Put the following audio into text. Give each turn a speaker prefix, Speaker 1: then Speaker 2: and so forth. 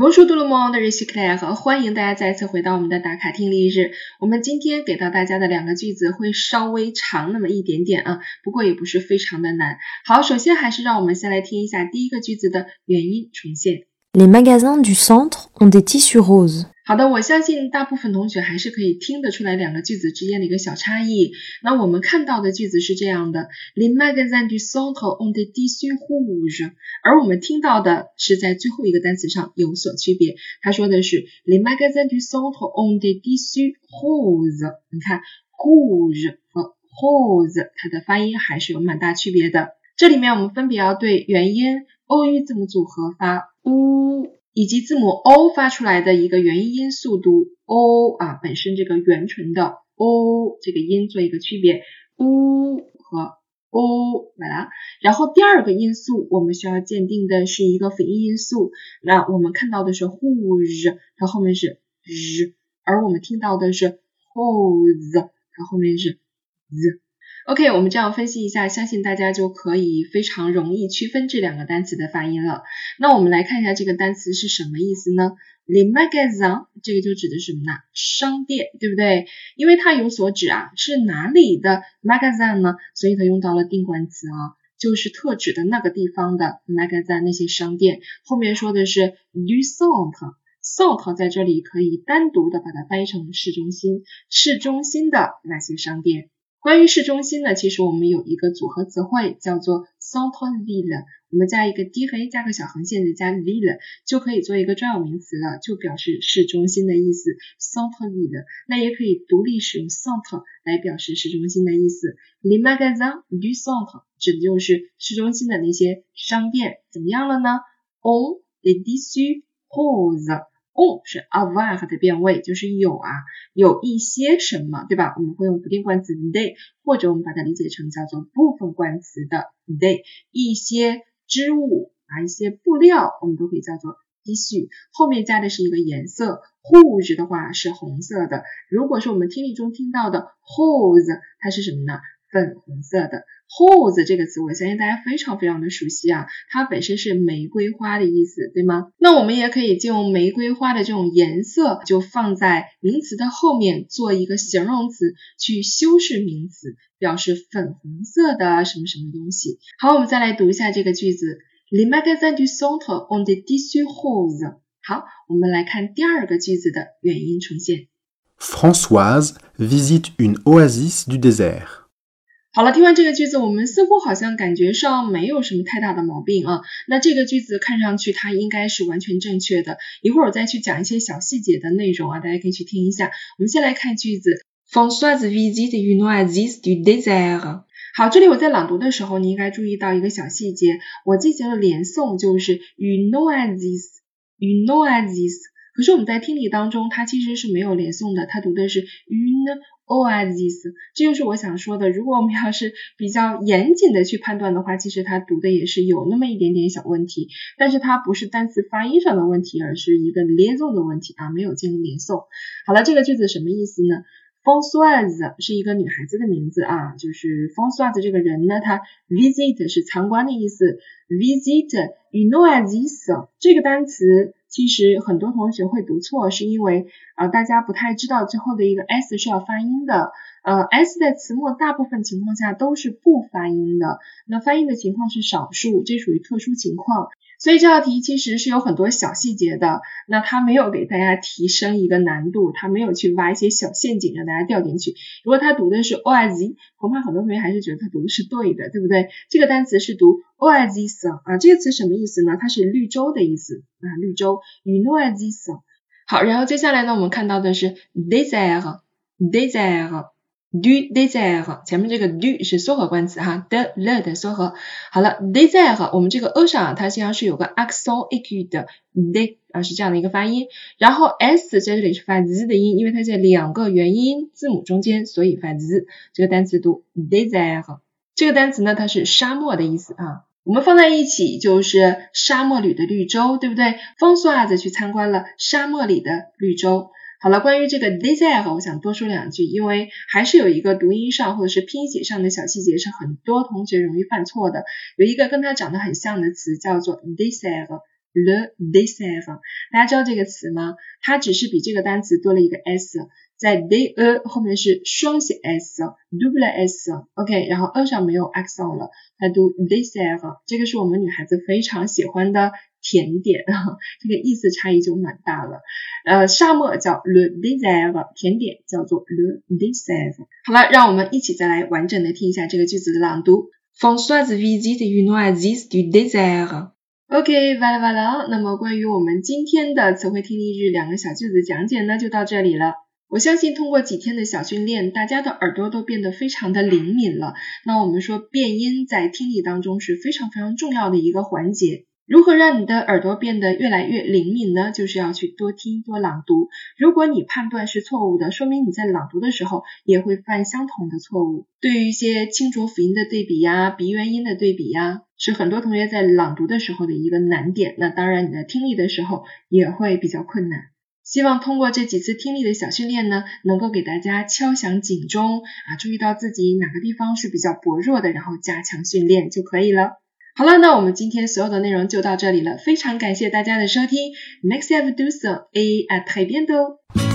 Speaker 1: Bonjour tout le monde, ici Claire，欢迎大家再次回到我们的打卡听力日。我们今天给到大家的两个句子会稍微长那么一点点啊，不过也不是非常的难。好，首先还是让我们先来听一下第一个句子的原音重现。
Speaker 2: Les magasins du centre ont des tissus roses.
Speaker 1: 好的，我相信大部分同学还是可以听得出来两个句子之间的一个小差异。那我们看到的句子是这样的：Les magasins du centre ont des tissus roses。而我们听到的是在最后一个单词上有所区别。他说的是 Les magasins du centre ont des tissus roses。你看 h o r e 和 rose 它的发音还是有蛮大区别的。这里面我们分别要对元音 o u 字母组合发 u，以及字母 o 发出来的一个元音音速读 o 啊，本身这个元唇的 o 这个音做一个区别 u 和 o 来了。然后第二个因素我们需要鉴定的是一个辅音音素，那我们看到的是 whose，它后面是 z，而我们听到的是 hose，它后面是 z。OK，我们这样分析一下，相信大家就可以非常容易区分这两个单词的发音了。那我们来看一下这个单词是什么意思呢？Le magasin 这个就指的是什么呢？商店，对不对？因为它有所指啊，是哪里的 magasin 呢？所以它用到了定冠词啊，就是特指的那个地方的 magasin 那些商店。后面说的是 du centre，centre 在这里可以单独的把它翻译成市中心，市中心的那些商店。关于市中心呢，其实我们有一个组合词汇叫做 centre ville，我们加一个 d 和 a 加个小横线再加 ville 就可以做一个专有名词了，就表示市中心的意思 centre ville。那也可以独立使用 centre 来表示市中心的意思。Les magasins du centre 指的就是市中心的那些商店，怎么样了呢？On les tissus roses。On 是 avoir 的变位，就是有啊，有一些什么，对吧？我们会用不定冠词 they，或者我们把它理解成叫做部分冠词的 they，一些织物啊，一些布料，我们都可以叫做 tissu，后面加的是一个颜色，whose 的话是红色的。如果是我们听力中听到的 whose，它是什么呢？粉红色的。rose 这个词，我相信大家非常非常的熟悉啊，它本身是玫瑰花的意思，对吗？那我们也可以借用玫瑰花的这种颜色，就放在名词的后面做一个形容词，去修饰名词，表示粉红色的什么什么东西。好，我们再来读一下这个句子：Le magasin du centre ont des tissus roses。好，我们来看第二个句子的原音重现。
Speaker 3: Françoise visite une oasis du désert.
Speaker 1: 好了，听完这个句子，我们似乎好像感觉上没有什么太大的毛病啊。那这个句子看上去它应该是完全正确的。一会儿我再去讲一些小细节的内容啊，大家可以去听一下。我们先来看句子，Françoise visite une oasis du désert。好，这里我在朗读的时候，你应该注意到一个小细节，我进行了连诵，就是 une oasis，une oasis。可是我们在听力当中，它其实是没有连诵的，它读的是 une。oasis，这就是我想说的。如果我们要是比较严谨的去判断的话，其实它读的也是有那么一点点小问题，但是它不是单词发音上的问题，而是一个连诵的问题啊，没有进行连诵。好了，这个句子什么意思呢？Françoise 是一个女孩子的名字啊，就是 Françoise 这个人呢，他 visit 是参观的意思，visit une oasis 这个单词。其实很多同学会读错，是因为呃大家不太知道最后的一个 s 是要发音的，呃 s 在词末大部分情况下都是不发音的，那发音的情况是少数，这属于特殊情况。所以这道题其实是有很多小细节的，那它没有给大家提升一个难度，它没有去挖一些小陷阱让大家掉进去。如果他读的是 o i z，恐怕很多同学还是觉得他读的是对的，对不对？这个单词是读 o i z s 啊，这个词什么意思呢？它是绿洲的意思啊，绿洲与 n o i z s 好，然后接下来呢，我们看到的是 desert，desert。Du désert 前面这个 du 是缩合冠词哈，de le 的缩合。好了，désert 我们这个 e 上它实际上是有个 accent aigu 的 d 啊是这样的一个发音，然后 s 在这里是发 z 的音，因为它在两个元音字母中间，所以发 z。这个单词读 désert。这个单词呢，它是沙漠的意思啊。我们放在一起就是沙漠里的绿洲，对不对？风苏啊子去参观了沙漠里的绿洲。好了，关于这个 desert，我想多说两句，因为还是有一个读音上或者是拼写上的小细节是很多同学容易犯错的。有一个跟它长得很像的词叫做 desert，le dessert。大家知道这个词吗？它只是比这个单词多了一个 s，在 d e 后面是双写 s，double s，OK，然后 e 上没有 accent 了，它读 dessert。这个是我们女孩子非常喜欢的甜点，这个意思差异就蛮大了。呃，沙漠叫 le dessert，甜点叫做 le dessert。好了，让我们一起再来完整的听一下这个句子的朗读。Françoise visite une oasis du désert. OK，完了完了。那么关于我们今天的词汇听力日两个小句子讲解呢，就到这里了。我相信通过几天的小训练，大家的耳朵都变得非常的灵敏了。那我们说变音在听力当中是非常非常重要的一个环节。如何让你的耳朵变得越来越灵敏呢？就是要去多听多朗读。如果你判断是错误的，说明你在朗读的时候也会犯相同的错误。对于一些清浊辅音的对比呀、鼻元音的对比呀，是很多同学在朗读的时候的一个难点。那当然，你在听力的时候也会比较困难。希望通过这几次听力的小训练呢，能够给大家敲响警钟啊，注意到自己哪个地方是比较薄弱的，然后加强训练就可以了。好了，那我们今天所有的内容就到这里了，非常感谢大家的收听。Next have do so, a at 海边的哦。